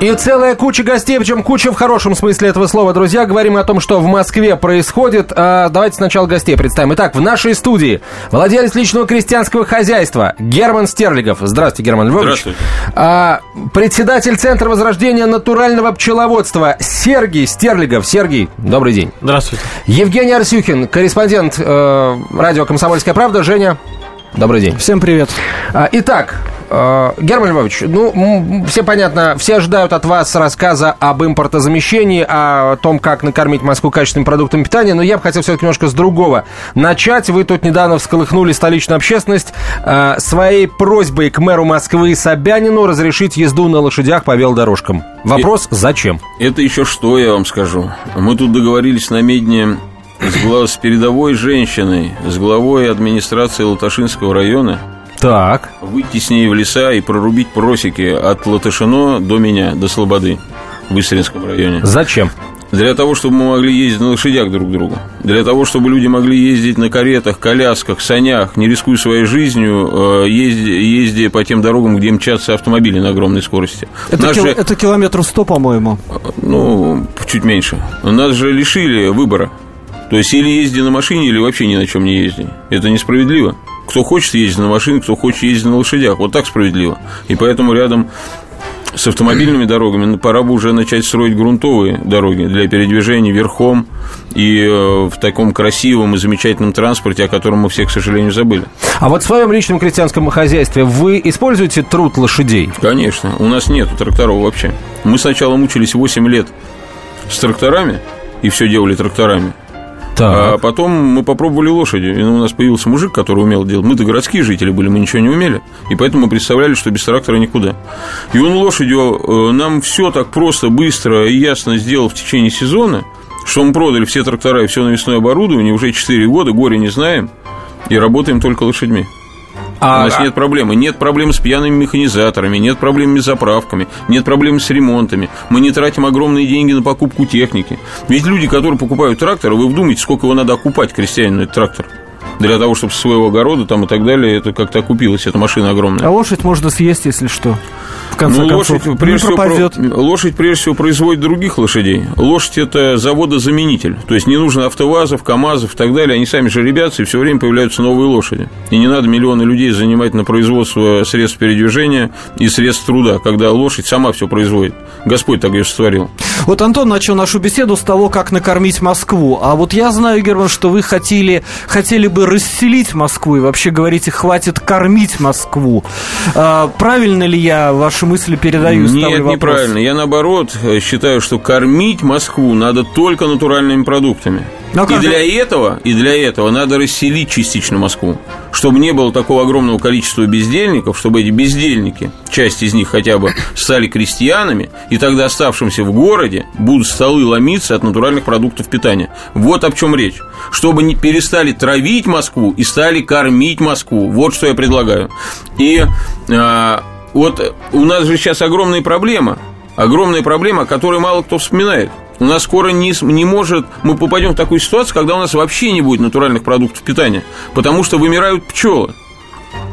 И целая куча гостей, причем куча в хорошем смысле этого слова. Друзья, говорим о том, что в Москве происходит. А, давайте сначала гостей представим. Итак, в нашей студии владелец личного крестьянского хозяйства Герман Стерлигов. Здравствуйте, Герман Львович. Здравствуйте. А, председатель Центра возрождения натурального пчеловодства Сергей Стерлигов. Сергей, добрый день. Здравствуйте. Евгений Арсюхин, корреспондент э, радио «Комсомольская правда». Женя, добрый день. Всем привет. А, Итак, э, Герман Львович, ну, все понятно, все ожидают от вас рассказа об импортозамещении, о том, как накормить Москву качественным продуктом питания, но я бы хотел все-таки немножко с другого начать. Вы тут недавно всколыхнули столичную общественность э, своей просьбой к мэру Москвы Собянину разрешить езду на лошадях по велодорожкам. Вопрос, зачем? Это еще что, я вам скажу. Мы тут договорились на медне с, с передовой женщиной, с главой администрации Латашинского района, Так. выйти с ней в леса и прорубить просеки от Латышино до меня, до Слободы в Истринском районе. Зачем? Для того, чтобы мы могли ездить на лошадях друг к другу. Для того, чтобы люди могли ездить на каретах, колясках, санях, не рискуя своей жизнью, э, езди- ездя по тем дорогам, где мчатся автомобили на огромной скорости. Это, Нас кил- же- это километров 100, по-моему. Ну, чуть меньше. Нас же лишили выбора. То есть или езди на машине, или вообще ни на чем не езди. Это несправедливо. Кто хочет ездить на машине, кто хочет ездить на лошадях. Вот так справедливо. И поэтому рядом с автомобильными дорогами пора бы уже начать строить грунтовые дороги для передвижения верхом и э, в таком красивом и замечательном транспорте, о котором мы все, к сожалению, забыли. А вот в своем личном крестьянском хозяйстве вы используете труд лошадей? Конечно, у нас нету тракторов вообще. Мы сначала мучились 8 лет с тракторами, и все делали тракторами. А потом мы попробовали лошадью, и у нас появился мужик, который умел делать. Мы-то городские жители были, мы ничего не умели, и поэтому мы представляли, что без трактора никуда. И он лошадью э, нам все так просто, быстро и ясно сделал в течение сезона, что мы продали все трактора и все навесное оборудование, уже 4 года, горе не знаем, и работаем только лошадьми. У А, нас нет проблемы. Нет проблем с пьяными механизаторами, нет проблем с заправками, нет проблем с ремонтами. Мы не тратим огромные деньги на покупку техники. Ведь люди, которые покупают трактор, вы вдумайте, сколько его надо окупать крестьянину этот трактор. Для того, чтобы своего огорода там и так далее, это как-то окупилось, эта машина огромная. А лошадь можно съесть, если что. В конце Ну, концов, лошадь, не прежде всего, пропадет. про- лошадь, прежде всего, производит других лошадей. Лошадь – это заводозаменитель. То есть, не нужно автовазов, КАМАЗов и так далее. Они сами жеребятся, и все время появляются новые лошади. И не надо миллионы людей занимать на производство средств передвижения и средств труда, когда лошадь сама все производит. Господь так ее сотворил. Вот Антон начал нашу беседу с того, как накормить Москву. А вот я знаю, Герман, что вы хотели, хотели бы расселить Москву и вообще говорите, хватит кормить Москву. А, правильно ли я ваши мысли передаю? Нет, неправильно. Я наоборот считаю, что кормить Москву надо только натуральными продуктами. Ну, а и как же- для этого, и для этого надо расселить частично Москву, чтобы не было такого огромного количества бездельников, чтобы эти бездельники, часть из них хотя бы стали крестьянами, и тогда оставшимся в городе будут столы ломиться от натуральных продуктов питания. Вот о чем речь. Чтобы не перестали травить Москву и стали кормить Москву. Вот что я предлагаю. И а, вот у нас же сейчас огромная проблема. Огромная проблема, о которой мало кто вспоминает. У нас скоро не, не может... Мы попадем в такую ситуацию, когда у нас вообще не будет натуральных продуктов питания. Потому что вымирают пчелы.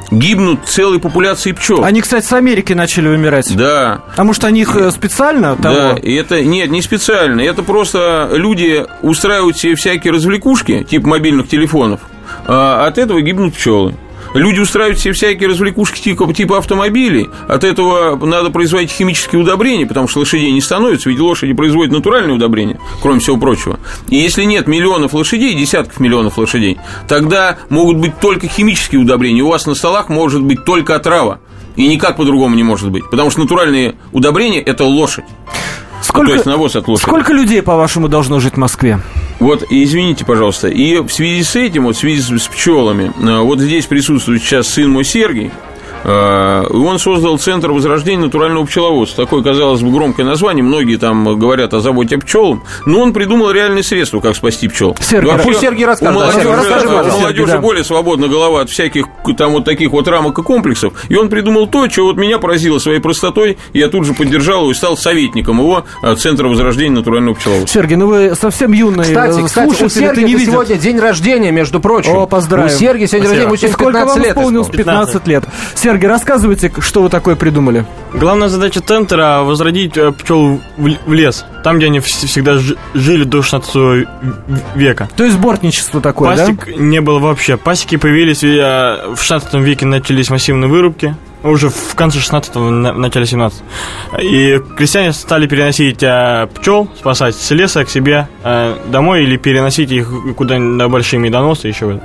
Гибнут целые популяции пчел. Они, кстати, с Америки начали вымирать. Да, А может, они их э, специально того? да, и это нет, не специально. Это просто люди устраивают себе всякие развлекушки, типа мобильных телефонов, а от этого гибнут пчелы. Люди устраивают себе всякие развлекушки типа, типа автомобилей. От этого надо производить химические удобрения, потому что лошадей не становится, ведь лошади производят натуральные удобрения, кроме всего прочего. И если нет миллионов лошадей, десятков миллионов лошадей, тогда могут быть только химические удобрения. У вас на столах может быть только отрава. И никак по-другому не может быть. Потому что натуральные удобрения – это лошадь. Сколько, То есть навоз от лошади. сколько людей, по-вашему, должно жить в Москве? Вот, извините, пожалуйста, и в связи с этим, вот в связи с, пчелами, э, вот здесь присутствует сейчас сын мой Сергий, и он создал Центр возрождения натурального пчеловодства. Такое, казалось бы, громкое название. Многие там говорят о заботе о пчелам. Но он придумал реальные средства, как спасти пчел. Сергей, Вообще, пусть Сергей расскажет. У Да, молодежи, Сергей, расскажи, у молодежи да. более свободна голова от всяких там вот таких вот рамок и комплексов. И он придумал то, что вот меня поразило своей простотой. И я тут же поддержал его и стал советником его э, Центра возрождения натурального пчеловодства. Сергей, ну вы совсем юный Кстати, э, кстати, у слушатель, это Сергея не это видит. сегодня день рождения, между прочим. О, поздравим. У Сергея сегодня день рождения, ему И сегодня сколько 15 вам лет. исполнилось? исполнилось. 15 лет. Сергей, рассказывайте, что вы такое придумали. Главная задача центра – возродить пчел в лес, там, где они вс- всегда жи- жили до 16 в- века. То есть бортничество такое, да? Пасек не было вообще. Пасеки появились э, в 16 веке, начались массивные вырубки. Уже в конце 16-го, на- в начале 17 И крестьяне стали переносить э, пчел, спасать с леса к себе э, домой или переносить их куда-нибудь на большие медоносы еще.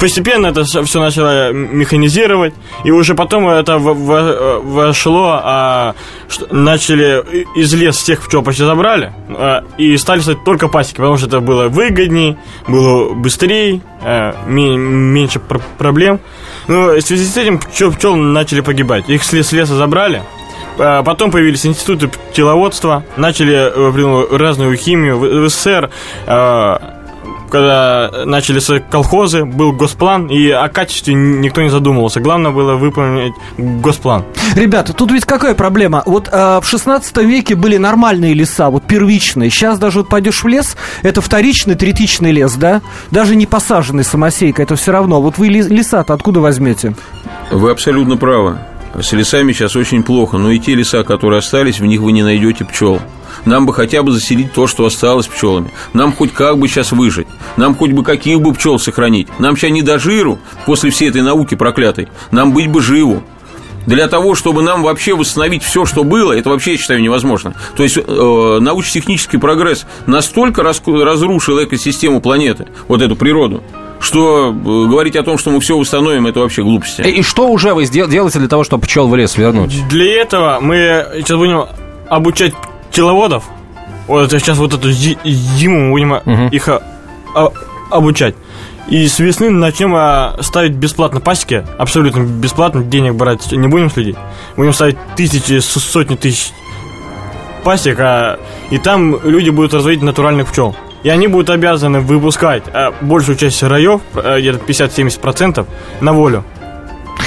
Постепенно это все начало механизировать, и уже потом это в- в- вошло, а, что начали из леса всех пчел почти забрали, а, и стали стать только пасеки, потому что это было выгодней, было быстрее, э, ме- меньше пр- проблем. Ну, в связи с этим пчел, пчел начали погибать. Их с лес- с леса забрали, а Потом появились институты пчеловодства, начали э, разную химию. В СССР, э, когда начали с колхозы, был госплан, и о качестве никто не задумывался. Главное было выполнить госплан. Ребята, тут ведь какая проблема? Вот э, в 16 веке были нормальные леса, вот первичные. Сейчас даже вот пойдешь в лес, это вторичный, третичный лес, да? Даже не посаженный самосейкой, это все равно. Вот вы ле- леса-то откуда возьмете? Вы абсолютно правы. С лесами сейчас очень плохо, но и те леса, которые остались, в них вы не найдете пчел. Нам бы хотя бы заселить то, что осталось пчелами. Нам хоть как бы сейчас выжить. Нам хоть бы каких бы пчел сохранить. Нам сейчас не до жиру после всей этой науки проклятой. Нам быть бы живу. Для того, чтобы нам вообще восстановить все, что было, это вообще, я считаю, невозможно. То есть э, научно-технический прогресс настолько разрушил экосистему планеты, вот эту природу, что э, говорить о том, что мы все восстановим, это вообще глупости. И, и что уже вы делаете для того, чтобы пчел в лес вернуть? Для этого мы сейчас будем обучать пчеловодов. Вот сейчас вот эту зи- зиму мы будем Мгм. их а, а, обучать. И с весны начнем а, ставить бесплатно пасеки, абсолютно бесплатно, денег брать не будем следить. Будем ставить тысячи, сотни тысяч пасек, а, и там люди будут разводить натуральных пчел. И они будут обязаны выпускать а, большую часть раев, где-то 50-70%, на волю.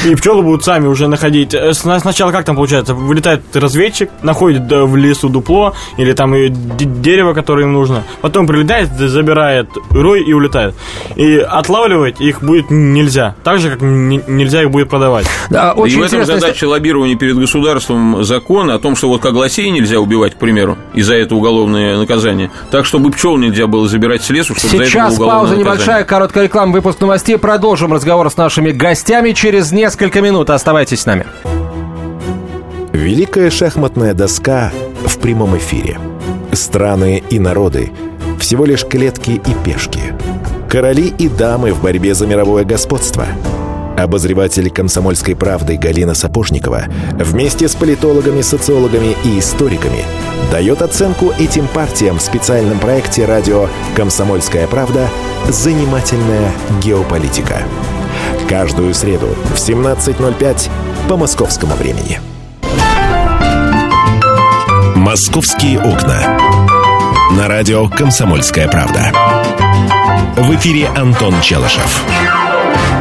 И пчелы будут сами уже находить. э, сна- Сначала как там получается? Вылетает разведчик, находит да, в лесу дупло или там и дерево, которое им нужно. Потом прилетает, забирает рой и улетает. И отлавливать их будет нельзя. Так же, как нельзя их будет продавать. Да, и очень в этом интересно, задача лоббирования перед государством закона о том, что вот как лосей нельзя убивать, к примеру, и за это уголовное наказание, так, чтобы пчел нельзя было забирать с лесу, чтобы за это Сейчас было уголовное пауза наказание. небольшая, короткая реклама, выпуск новостей. Продолжим разговор с нашими гостями через несколько минут. Оставайтесь с нами. Великая шахматная доска в прямом эфире. Страны и народы – всего лишь клетки и пешки. Короли и дамы в борьбе за мировое господство. Обозреватель «Комсомольской правды» Галина Сапожникова вместе с политологами, социологами и историками дает оценку этим партиям в специальном проекте радио «Комсомольская правда. Занимательная геополитика». Каждую среду в 17.05 по московскому времени. «Московские окна». На радио «Комсомольская правда». В эфире Антон Челышев.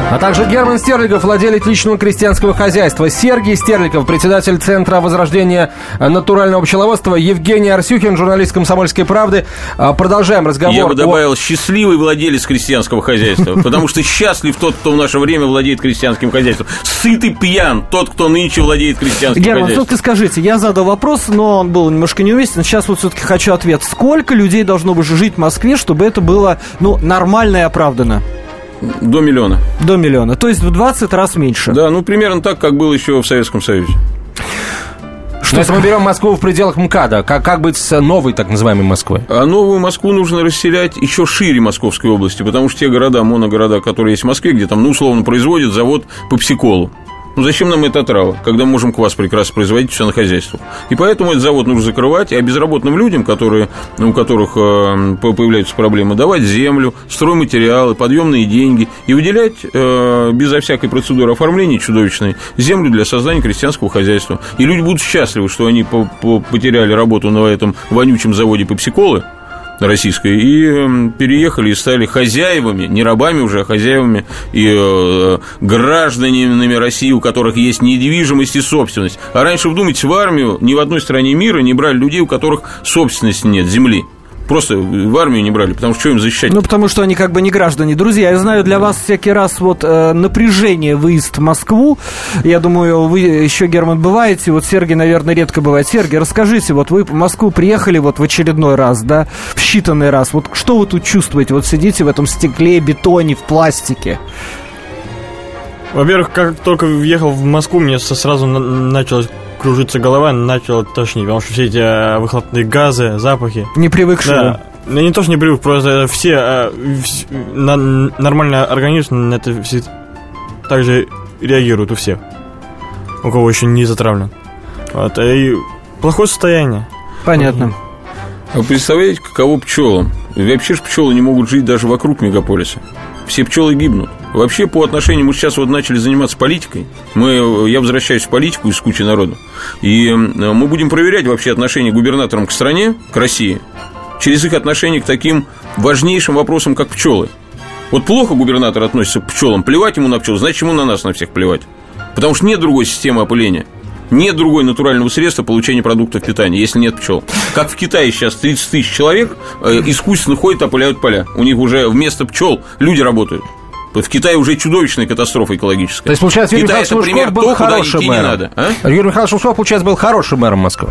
А также Герман Стерлигов, владелец личного крестьянского хозяйства. Сергей Стерлигов, председатель Центра возрождения натурального пчеловодства. Евгений Арсюхин, журналист «Комсомольской правды». А, Продолжаем разговор. Я бы о- добавил счастливый владелец крестьянского хозяйства, потому что счастлив тот, кто в наше время владеет крестьянским хозяйством. Сытый пьян тот, кто нынче владеет крестьянским Герман, хозяйством. все-таки скажите, я задал вопрос, но он был немножко неуместен. Сейчас вот все-таки хочу ответ. Сколько людей должно бы жить в Москве, чтобы это было, ну, нормально и оправдано? До миллиона. До миллиона. То есть в 20 раз меньше. Да, ну примерно так, как было еще в Советском Союзе. Но если мы берем Москву в пределах МКАДа, как, как быть с новой так называемой Москвой? А новую Москву нужно расселять еще шире Московской области, потому что те города, моногорода, которые есть в Москве, где там, ну, условно, производят завод по псиколу, Ну зачем нам эта трава, когда можем квас прекрасно производить все на хозяйстве? И поэтому этот завод нужно закрывать, а безработным людям, которые, у которых э, появляются проблемы, давать землю, стройматериалы, подъемные деньги и выделять э, безо всякой процедуры оформления чудовищной землю для создания крестьянского хозяйства. И люди будут счастливы, что они потеряли работу на этом вонючем заводе пепсиколы, российской, и переехали и стали хозяевами, не рабами уже, а хозяевами и э, гражданами России, у которых есть недвижимость и собственность. А раньше, вдумайтесь, в армию ни в одной стране мира не брали людей, у которых собственности нет, земли. Просто в армию не брали, потому что что им защищать? Ну, потому что они как бы не граждане. Друзья, я знаю, для вас всякий раз вот э, напряжение выезд в Москву. Я думаю, вы еще, Герман, бываете. Вот Сергей, наверное, редко бывает. Сергей, расскажите, вот вы в Москву приехали вот в очередной раз, да, в считанный раз. Вот что вы тут чувствуете? Вот сидите в этом стекле, бетоне, в пластике. Во-первых, как только въехал в Москву, мне сразу началось кружится голова, начала тошнить, потому что все эти э, выхлопные газы, запахи. Не привыкшие. Да. Я не то, что не привык, просто все, э, на, нормальный организм на это все также реагирует у всех, у кого еще не затравлен. Вот, и плохое состояние. Понятно. А представляете, каково пчелам? Вообще же пчелы не могут жить даже вокруг мегаполиса. Все пчелы гибнут. Вообще, по отношению, мы сейчас вот начали заниматься политикой. Мы, я возвращаюсь в политику из кучи народу. И мы будем проверять вообще отношение губернаторам к стране, к России, через их отношение к таким важнейшим вопросам, как пчелы. Вот плохо губернатор относится к пчелам, плевать ему на пчел, значит, ему на нас на всех плевать. Потому что нет другой системы опыления. Нет другой натурального средства получения продуктов питания, если нет пчел. Как в Китае сейчас 30 тысяч человек э, искусственно ходят, опыляют поля. У них уже вместо пчел люди работают. В Китае уже чудовищная катастрофа экологическая. То есть, получается, Юрий Китай, Михайлович Лужков был хорошим мэром. Не надо, а? Юрий Михайлович Лужков, получается, был хорошим мэром Москвы.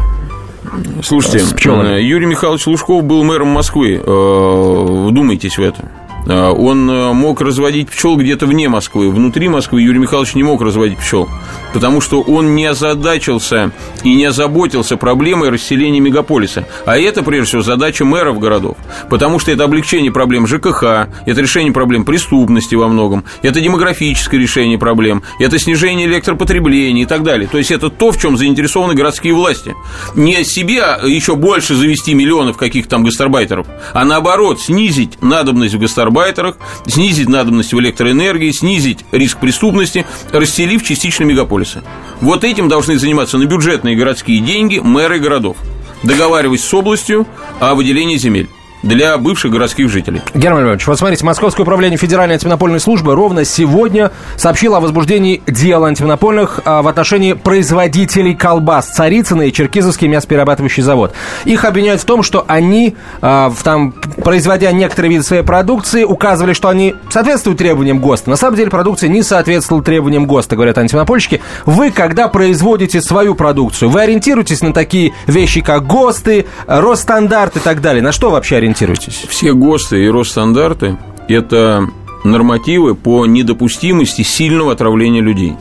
Слушайте, э, Юрий Михайлович Лужков был мэром Москвы. Э, вдумайтесь в это. А, он э, мог разводить пчел где-то вне Москвы. Внутри Москвы Юрий Михайлович не мог разводить пчел, потому что он не озадачился и не озаботился проблемой расселения мегаполиса. А это, прежде всего, задача мэров городов, потому что это облегчение проблем ЖКХ, это решение проблем преступности во многом, это демографическое решение проблем, это снижение электропотребления и так далее. То есть это то, в чем заинтересованы городские власти. Не себе еще больше завести миллионов каких-то там гастарбайтеров, а наоборот, снизить надобность в гастарбайтерах гастарбайтерах, снизить надобность в электроэнергии, снизить риск преступности, расселив частично мегаполисы. Вот этим должны заниматься на бюджетные городские деньги мэры городов, договариваясь с областью о выделении земель для бывших городских жителей. Герман Львович, вот смотрите, Московское управление Федеральной антимонопольной службы ровно сегодня сообщило о возбуждении дел антимонопольных а, в отношении производителей колбас Царицына и Черкизовский мясоперерабатывающий завод. Их обвиняют в том, что они, а, там, производя некоторые виды своей продукции, указывали, что они соответствуют требованиям ГОСТа. На самом деле продукция не соответствовала требованиям ГОСТа, говорят антимонопольщики. Вы, когда производите свою продукцию, вы ориентируетесь на такие вещи, как ГОСТы, Росстандарт и так далее. На что вообще ориентируетесь? Ориентируетесь? Все ГОСТы и Росстандарты – это нормативы по недопустимости сильного отравления людей.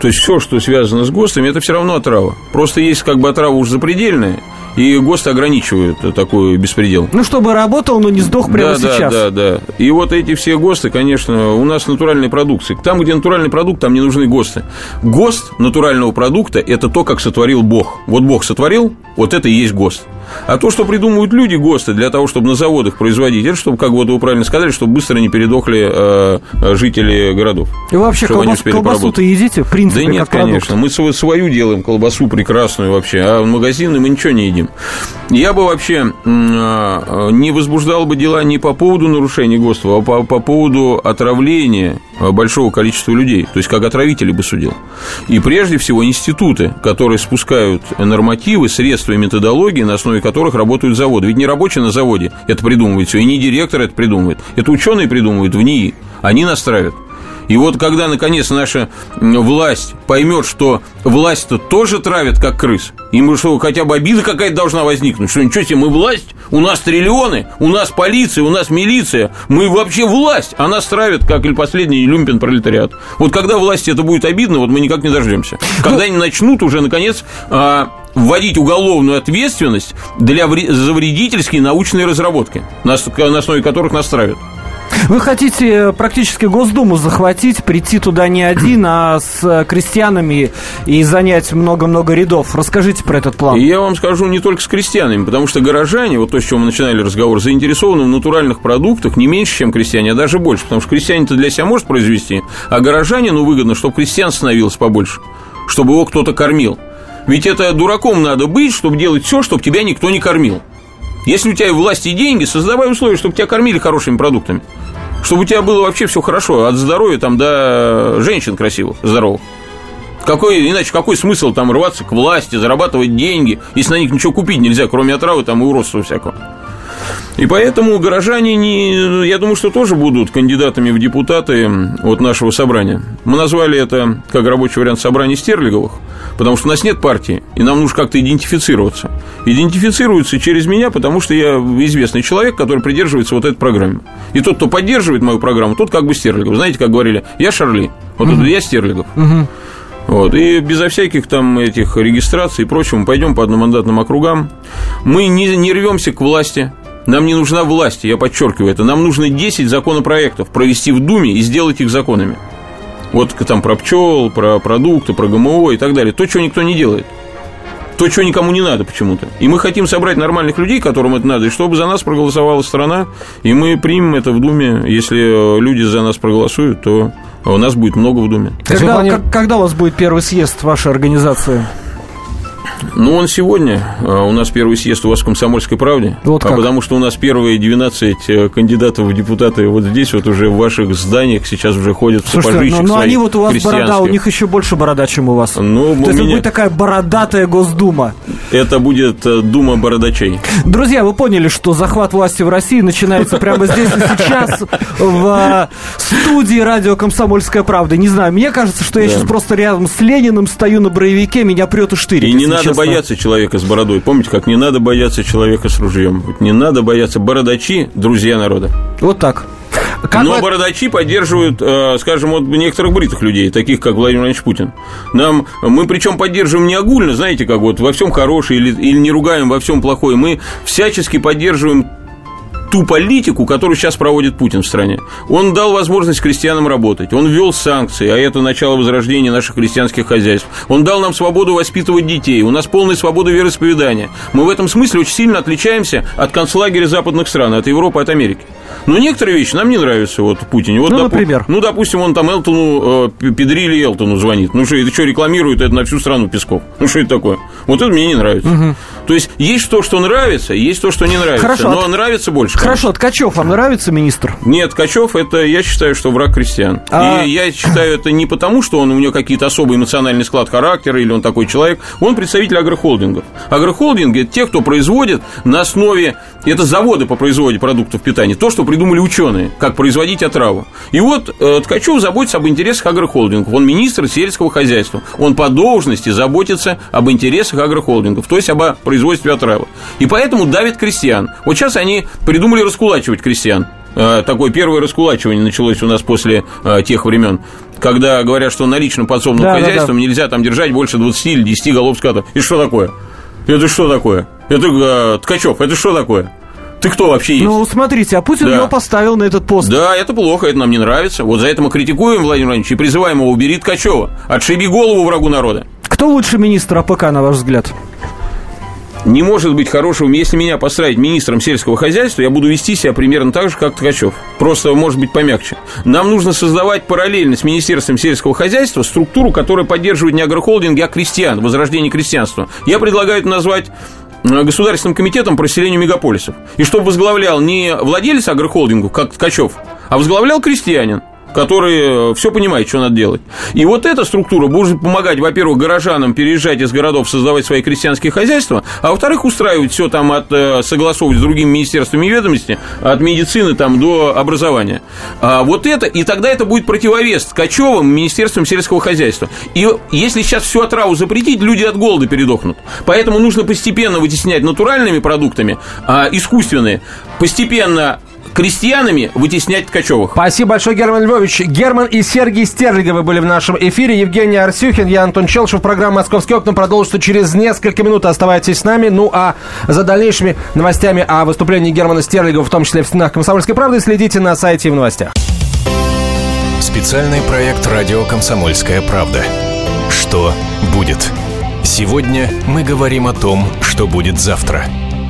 То есть все, что связано с ГОСТами, это все равно отрава. Просто есть как бы отрава уж запредельная, и ГОСТы ограничивают такой беспредел. Ну, чтобы работал, но не сдох прямо да, сейчас. Да, да, да. И вот эти все ГОСТы, конечно, у нас натуральные продукции. Там, где натуральный продукт, там не нужны ГОСТы. ГОСТ натурального продукта – это то, как сотворил Бог. Вот Бог сотворил, вот это и есть ГОСТ. А то, что придумывают люди ГОСТы для того, чтобы на заводах производить, это чтобы, как вот вы правильно сказали, чтобы быстро не передохли э, жители городов. И вообще колбас, колбасу-то едите, в принципе, Да нет, конечно. Мы свою делаем колбасу прекрасную вообще, а в магазины мы ничего не едим. Я бы вообще э, не возбуждал бы дела не по поводу нарушения ГОСТов, а по, по поводу отравления большого количества людей. То есть, как отравители бы судил. И прежде всего институты, которые спускают нормативы, средства и методологии, на основе которых работают заводы. Ведь не рабочий на заводе это придумывает все, и не директор это придумывает. Это ученые придумывают в НИИ. Они настраивают. И вот когда, наконец, наша власть поймет, что власть-то тоже травит, как крыс, им что, хотя бы обида какая-то должна возникнуть, что ничего себе, мы власть, у нас триллионы, у нас полиция, у нас милиция, мы вообще власть, а нас травят, как или последний люмпен пролетариат. Вот когда власти это будет обидно, вот мы никак не дождемся. Когда они начнут уже, наконец, а, вводить уголовную ответственность для, за вредительские научные разработки, на основе которых нас травят. Вы хотите практически Госдуму захватить, прийти туда не один, а с крестьянами и занять много-много рядов. Расскажите про этот план. Я вам скажу не только с крестьянами, потому что горожане, вот то, с чего мы начинали разговор, заинтересованы в натуральных продуктах не меньше, чем крестьяне, а даже больше, потому что крестьянин-то для себя может произвести, а горожанину выгодно, чтобы крестьян становилось побольше, чтобы его кто-то кормил. Ведь это дураком надо быть, чтобы делать все, чтобы тебя никто не кормил. Если у тебя власти и деньги, создавай условия, чтобы тебя кормили хорошими продуктами. Чтобы у тебя было вообще все хорошо, от здоровья там до женщин красивых, здоровых. Какой, иначе какой смысл там рваться к власти, зарабатывать деньги, если на них ничего купить нельзя, кроме отравы там и уродства всякого. И поэтому горожане, не, я думаю, что тоже будут кандидатами в депутаты от нашего собрания. Мы назвали это, как рабочий вариант, собрания Стерлиговых, потому что у нас нет партии, и нам нужно как-то идентифицироваться. Идентифицируются через меня, потому что я известный человек, который придерживается вот этой программы. И тот, кто поддерживает мою программу, тот как бы Стерлигов. Знаете, как говорили, я Шарли, вот угу. это я Стерлигов. Угу. Вот, и безо всяких там этих регистраций и прочего мы пойдем по одномандатным округам. Мы не, не рвемся к власти, нам не нужна власть, я подчеркиваю это. Нам нужно 10 законопроектов провести в Думе и сделать их законами. Вот там про пчел, про продукты, про ГМО и так далее. То, чего никто не делает. То, чего никому не надо почему-то. И мы хотим собрать нормальных людей, которым это надо, и чтобы за нас проголосовала страна, и мы примем это в Думе. Если люди за нас проголосуют, то у нас будет много в Думе. Когда, плане... когда у вас будет первый съезд вашей организации? Ну, он сегодня. А, у нас первый съезд у вас в «Комсомольской правде». Вот а потому что у нас первые 12 э, кандидатов в депутаты вот здесь, вот уже в ваших зданиях сейчас уже ходят в Слушайте, но, но они вот у вас борода, у них еще больше борода, чем у вас. Ну, То есть меня... это будет такая бородатая Госдума. Это будет э, Дума бородачей. Друзья, вы поняли, что захват власти в России начинается прямо здесь и сейчас в э, студии радио «Комсомольская правда». Не знаю, мне кажется, что я сейчас просто рядом с Лениным стою на броевике, меня прет и штырит. И не надо честно. бояться человека с бородой. Помните, как не надо бояться человека с ружьем? Не надо бояться бородачи, друзья народа. Вот так. Как Но вы... бородачи поддерживают, э, скажем, вот некоторых бритых людей, таких как Владимир Владимирович Путин. Нам, мы причем поддерживаем не огульно, знаете, как вот во всем хорошее или, или не ругаем во всем плохое. Мы всячески поддерживаем ту политику, которую сейчас проводит Путин в стране. Он дал возможность крестьянам работать, он ввел санкции, а это начало возрождения наших крестьянских хозяйств. Он дал нам свободу воспитывать детей, у нас полная свобода вероисповедания. Мы в этом смысле очень сильно отличаемся от концлагеря западных стран, от Европы, от Америки. Но некоторые вещи нам не нравятся вот в Путине. Вот, ну, допу- например? Ну, допустим, он там Элтону, э, Педрили Элтону звонит. Ну, что, это что, рекламирует это на всю страну Песков? Ну, что это такое? Вот это мне не нравится. Угу. То есть, есть то, что нравится, есть то, что не нравится. Хорошо, но от... нравится больше. Хорошо, конечно. Ткачев вам нравится министр? Нет, Ткачев это, я считаю, что враг крестьян. А... И я считаю это не потому, что он у него какие-то особые эмоциональный склад характера или он такой человек. Он представитель агрохолдингов. Агрохолдинги – это те, кто производит на основе, это заводы по производству продуктов питания, то, что придумали ученые, как производить отраву. И вот э, Ткачев заботится об интересах агрохолдингов. Он министр сельского хозяйства. Он по должности заботится об интересах агрохолдингов, то есть об производстве отравы. И поэтому давит крестьян. Вот сейчас они придумали раскулачивать крестьян. Э, такое первое раскулачивание началось у нас после э, тех времен, когда говорят, что наличным подсобным да, хозяйством да, да. нельзя там держать больше 20 или 10 голов скота. И что такое? Это что такое? Это э, Ткачев, это что такое? Ты кто вообще есть? Ну, смотрите, а Путин да. его поставил на этот пост. Да, это плохо, это нам не нравится. Вот за это мы критикуем Владимира Владимировича и призываем его убери Ткачева. Отшиби голову врагу народа. Кто лучший министр АПК, на ваш взгляд? не может быть хорошим. Если меня поставить министром сельского хозяйства, я буду вести себя примерно так же, как Ткачев. Просто, может быть, помягче. Нам нужно создавать параллельно с Министерством сельского хозяйства структуру, которая поддерживает не агрохолдинги, а крестьян, возрождение крестьянства. Я предлагаю это назвать Государственным комитетом по расселению мегаполисов. И чтобы возглавлял не владелец агрохолдингов, как Ткачев, а возглавлял крестьянин который э, все понимает, что надо делать. И вот эта структура будет помогать, во-первых, горожанам переезжать из городов, создавать свои крестьянские хозяйства, а во-вторых, устраивать все там от э, согласовывать с другими министерствами ведомости, от медицины там до образования. А вот это, и тогда это будет противовес Ткачевым Министерством сельского хозяйства. И если сейчас всю отраву запретить, люди от голода передохнут. Поэтому нужно постепенно вытеснять натуральными продуктами, а искусственные, постепенно крестьянами вытеснять Ткачевых. Спасибо большое, Герман Львович. Герман и Сергей Стерлиговы были в нашем эфире. Евгений Арсюхин, я Антон Челшев. Программа «Московские окна» продолжится через несколько минут. Оставайтесь с нами. Ну, а за дальнейшими новостями о выступлении Германа Стерлигова, в том числе в стенах «Комсомольской правды», следите на сайте и в новостях. Специальный проект «Радио Комсомольская правда». Что будет? Сегодня мы говорим о том, что будет завтра.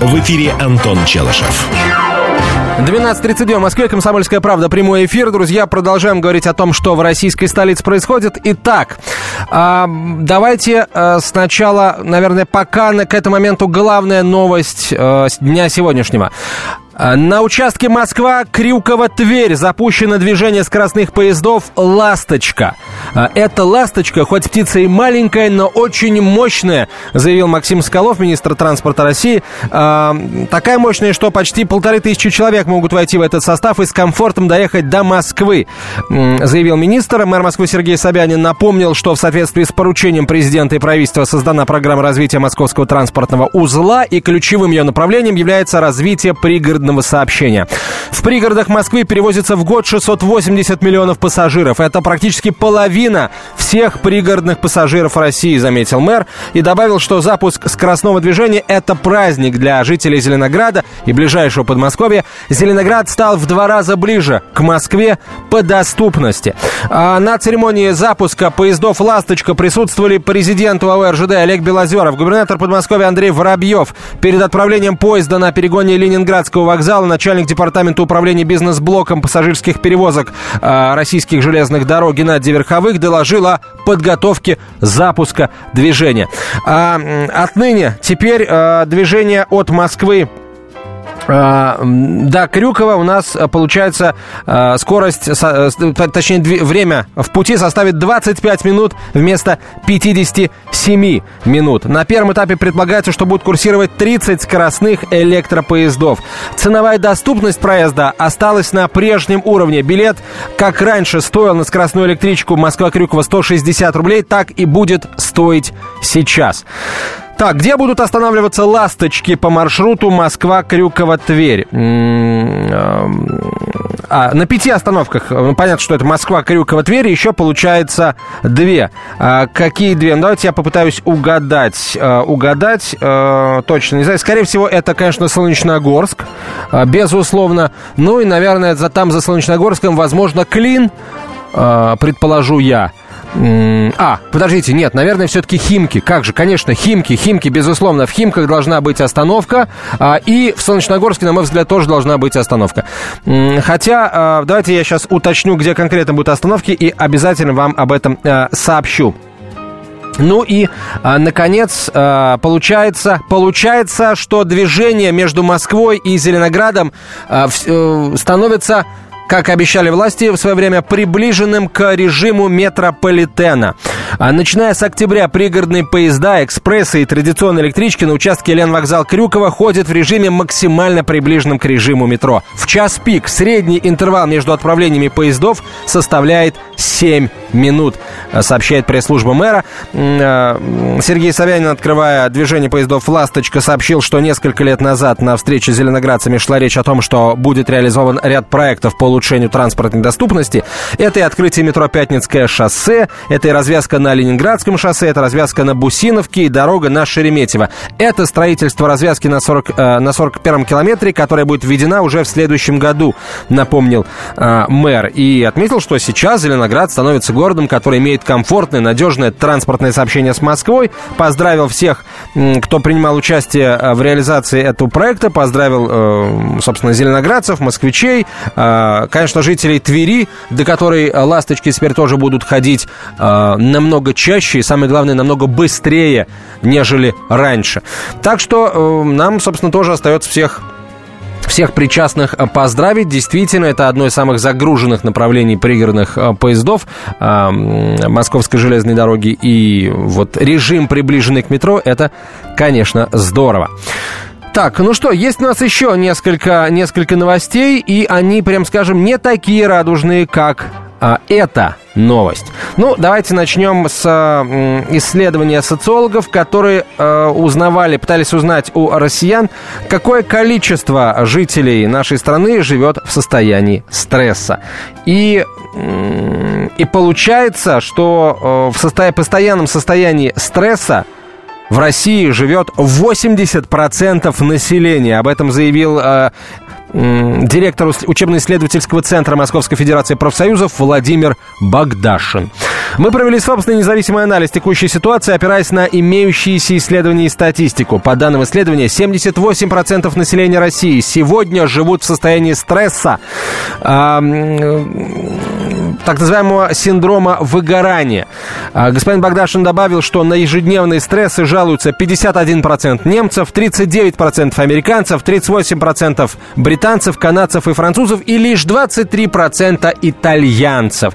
В эфире Антон Челышев. 12.32 в Москве, Комсомольская правда, прямой эфир. Друзья, продолжаем говорить о том, что в российской столице происходит. Итак, э, давайте э, сначала, наверное, пока к этому моменту главная новость э, дня сегодняшнего. На участке Москва-Крюково-Тверь запущено движение скоростных поездов «Ласточка». Эта «Ласточка», хоть птица и маленькая, но очень мощная, заявил Максим Скалов, министр транспорта России. Такая мощная, что почти полторы тысячи человек могут войти в этот состав и с комфортом доехать до Москвы, заявил министр. Мэр Москвы Сергей Собянин напомнил, что в соответствии с поручением президента и правительства создана программа развития московского транспортного узла, и ключевым ее направлением является развитие пригородного пригородного сообщения. В пригородах Москвы перевозится в год 680 миллионов пассажиров. Это практически половина всех пригородных пассажиров России, заметил мэр. И добавил, что запуск скоростного движения – это праздник для жителей Зеленограда и ближайшего Подмосковья. Зеленоград стал в два раза ближе к Москве по доступности. А на церемонии запуска поездов «Ласточка» присутствовали президент РЖД Олег Белозеров, губернатор Подмосковья Андрей Воробьев. Перед отправлением поезда на перегоне Ленинградского вокзала начальник департамента управления бизнес-блоком пассажирских перевозок э, российских железных дорог Геннадий Верховых доложил о подготовке запуска движения. А, отныне теперь э, движение от Москвы до Крюкова у нас э, получается а, скорость, э, точнее время в пути составит 25 минут вместо 57 минут. На первом этапе предполагается, что будут курсировать 30 скоростных электропоездов. Ценовая доступность проезда осталась на прежнем уровне. Билет, как раньше, стоил на скоростную электричку Москва-Крюкова 160 рублей, так и будет стоить сейчас. Так, где будут останавливаться ласточки по маршруту Москва-Крюково-Тверь? А, на пяти остановках, ну, понятно, что это Москва, Крюково, Тверь, еще получается две. А, какие две? Ну, давайте я попытаюсь угадать. А, угадать, а, точно не знаю. Скорее всего, это, конечно, Солнечногорск, а, безусловно. Ну и, наверное, за, там за Солнечногорском, возможно, Клин, а, предположу я. А, подождите, нет, наверное, все-таки Химки. Как же, конечно, Химки, Химки, безусловно, в Химках должна быть остановка, а, и в Солнечногорске, на мой взгляд, тоже должна быть остановка. Хотя, а, давайте я сейчас уточню, где конкретно будут остановки, и обязательно вам об этом а, сообщу. Ну и, а, наконец, получается, получается, что движение между Москвой и Зеленоградом э, становится как обещали власти в свое время, приближенным к режиму метрополитена. А начиная с октября пригородные поезда, экспрессы и традиционные электрички на участке Ленвокзал Крюкова ходят в режиме максимально приближенном к режиму метро. В час пик средний интервал между отправлениями поездов составляет 7 минут, сообщает пресс-служба мэра. А, Сергей Собянин, открывая движение поездов «Ласточка», сообщил, что несколько лет назад на встрече с зеленоградцами шла речь о том, что будет реализован ряд проектов по улучшению транспортной доступности. Это и открытие метро Пятницкое шоссе, это и развязка на Ленинградском шоссе, это развязка на Бусиновке и дорога на Шереметьево. Это строительство развязки на, 40, э, на 41-м километре, которая будет введена уже в следующем году, напомнил э, мэр. И отметил, что сейчас Зеленоград становится городом, который имеет комфортное, надежное транспортное сообщение с Москвой. Поздравил всех, кто принимал участие э, в реализации этого проекта. Поздравил, э, собственно, зеленоградцев, москвичей, э, конечно, жителей Твери, до которой э, ласточки теперь тоже будут ходить э, намного чаще и, самое главное, намного быстрее, нежели раньше. Так что э, нам, собственно, тоже остается всех всех причастных поздравить. Действительно, это одно из самых загруженных направлений пригородных поездов Московской железной дороги. И вот режим, приближенный к метро, это, конечно, здорово. Так, ну что, есть у нас еще несколько, несколько новостей, и они, прям скажем, не такие радужные, как а, эта новость. Ну, давайте начнем с исследования социологов, которые э, узнавали, пытались узнать у россиян, какое количество жителей нашей страны живет в состоянии стресса. И, и получается, что э, в состо... постоянном состоянии стресса в России живет 80% населения. Об этом заявил э, директор учебно-исследовательского центра Московской Федерации профсоюзов Владимир Богдашин. Мы провели собственный независимый анализ текущей ситуации, опираясь на имеющиеся исследования и статистику. По данным исследования, 78% населения России сегодня живут в состоянии стресса, э, так называемого синдрома выгорания. Э, господин Богдашин добавил, что на ежедневные стрессы жалуются 51% немцев, 39% американцев, 38% британцев, британцев, канадцев и французов и лишь 23% итальянцев.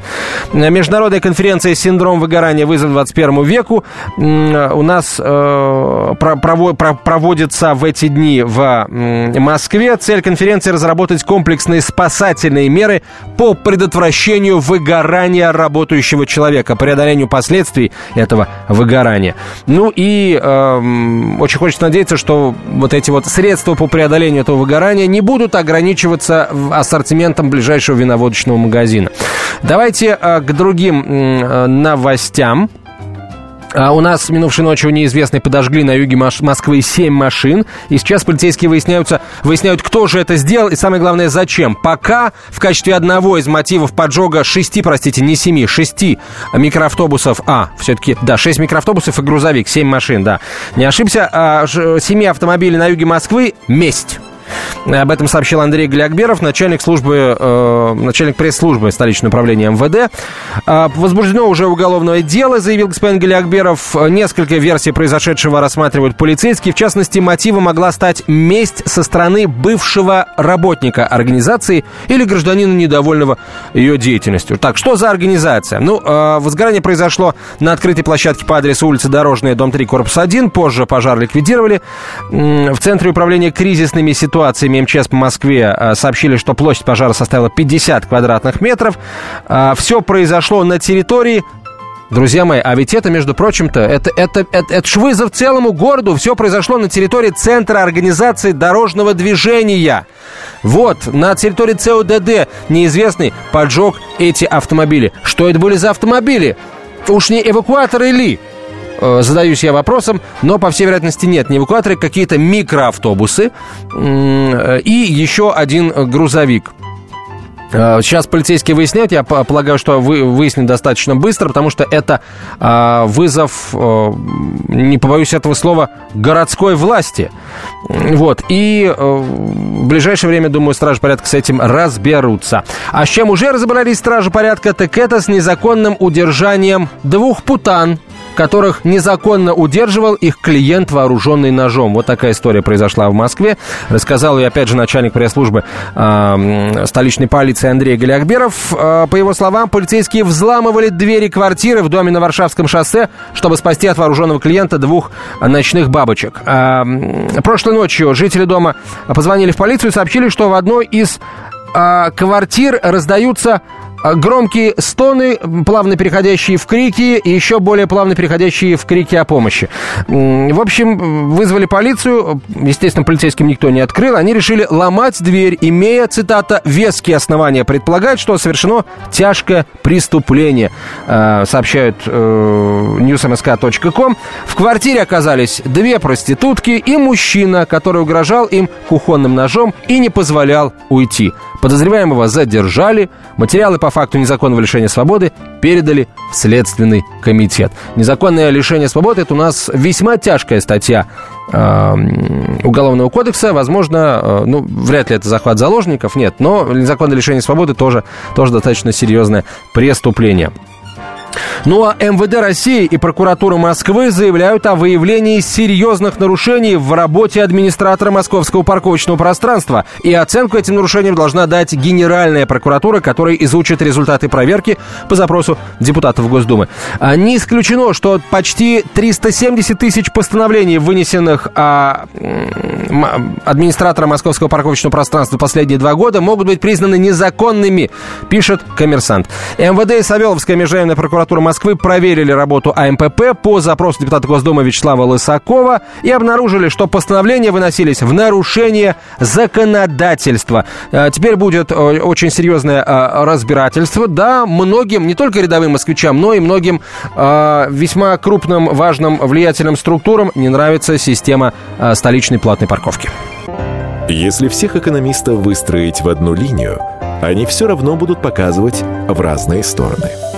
Международная конференция «Синдром выгорания. Вызов 21 веку» у нас э, проводится в эти дни в Москве. Цель конференции – разработать комплексные спасательные меры по предотвращению выгорания работающего человека, преодолению последствий этого выгорания. Ну и э, очень хочется надеяться, что вот эти вот средства по преодолению этого выгорания не будут ограничиваться ассортиментом ближайшего виноводочного магазина. Давайте э, к другим э, новостям. А у нас минувшей ночью неизвестные подожгли на юге Москвы 7 машин. И сейчас полицейские выясняются, выясняют, кто же это сделал и, самое главное, зачем. Пока в качестве одного из мотивов поджога 6, простите, не 7, 6 микроавтобусов, а, все-таки, да, 6 микроавтобусов и грузовик, 7 машин, да, не ошибся, а, 7 автомобилей на юге Москвы – месть. Об этом сообщил Андрей Глякберов, начальник службы, э, начальник пресс-службы столичного управления МВД. Э, возбуждено уже уголовное дело, заявил господин Глякберов. Несколько версий произошедшего рассматривают полицейские. В частности, мотивом могла стать месть со стороны бывшего работника организации или гражданина, недовольного ее деятельностью. Так, что за организация? Ну, э, возгорание произошло на открытой площадке по адресу улицы Дорожная, дом 3, корпус 1. Позже пожар ликвидировали. В Центре управления кризисными ситуациями ситуациями МЧС по Москве э, сообщили, что площадь пожара составила 50 квадратных метров. Э, Все произошло на территории Друзья мои, а ведь это, между прочим-то, это, это, это, это ж вызов целому городу. Все произошло на территории Центра организации дорожного движения. Вот, на территории ЦОДД неизвестный поджег эти автомобили. Что это были за автомобили? Уж не эвакуаторы ли? Э, задаюсь я вопросом, но, по всей вероятности, нет. Не эвакуаторы, какие-то микроавтобусы э, и еще один грузовик. Э, сейчас полицейские выясняют, я полагаю, что вы выяснят достаточно быстро, потому что это вызов, не побоюсь этого слова, городской власти. Вот. И в ближайшее время, думаю, стражи порядка с этим разберутся. А с чем уже разобрались стражи порядка, так это с незаконным удержанием двух путан которых незаконно удерживал их клиент, вооруженный ножом. Вот такая история произошла в Москве. Рассказал и опять же начальник пресс-службы э, столичной полиции Андрей Галиахберов. Э, по его словам, полицейские взламывали двери квартиры в доме на Варшавском шоссе, чтобы спасти от вооруженного клиента двух ночных бабочек. Э, прошлой ночью жители дома позвонили в полицию и сообщили, что в одной из э, квартир раздаются а, громкие стоны, плавно переходящие в крики, и еще более плавно переходящие в крики о помощи. В общем, вызвали полицию, естественно, полицейским никто не открыл, они решили ломать дверь, имея, цитата, веские основания предполагать, что совершено тяжкое преступление, а, сообщают э, newsmsk.com. В квартире оказались две проститутки и мужчина, который угрожал им кухонным ножом и не позволял уйти. Подозреваемого задержали, материалы по факту незаконного лишения свободы передали в Следственный комитет. Незаконное лишение свободы – это у нас весьма тяжкая статья э, Уголовного кодекса. Возможно, э, ну, вряд ли это захват заложников, нет, но незаконное лишение свободы тоже, тоже достаточно серьезное преступление. Ну а МВД России и прокуратура Москвы заявляют о выявлении серьезных нарушений в работе администратора московского парковочного пространства. И оценку этим нарушениям должна дать Генеральная прокуратура, которая изучит результаты проверки по запросу депутатов Госдумы. А не исключено, что почти 370 тысяч постановлений, вынесенных а, администратора московского парковочного пространства последние два года, могут быть признаны незаконными, пишет коммерсант. МВД и Савеловская межрайонная прокуратура Москвы проверили работу АМПП по запросу депутата Госдумы Вячеслава Лысакова и обнаружили, что постановления выносились в нарушение законодательства. А, теперь будет очень серьезное а, разбирательство. Да, многим, не только рядовым москвичам, но и многим весьма крупным, важным, влиятельным структурам не нравится система столичной платной парковки. Если всех экономистов выстроить в одну линию, они все равно будут показывать в разные стороны.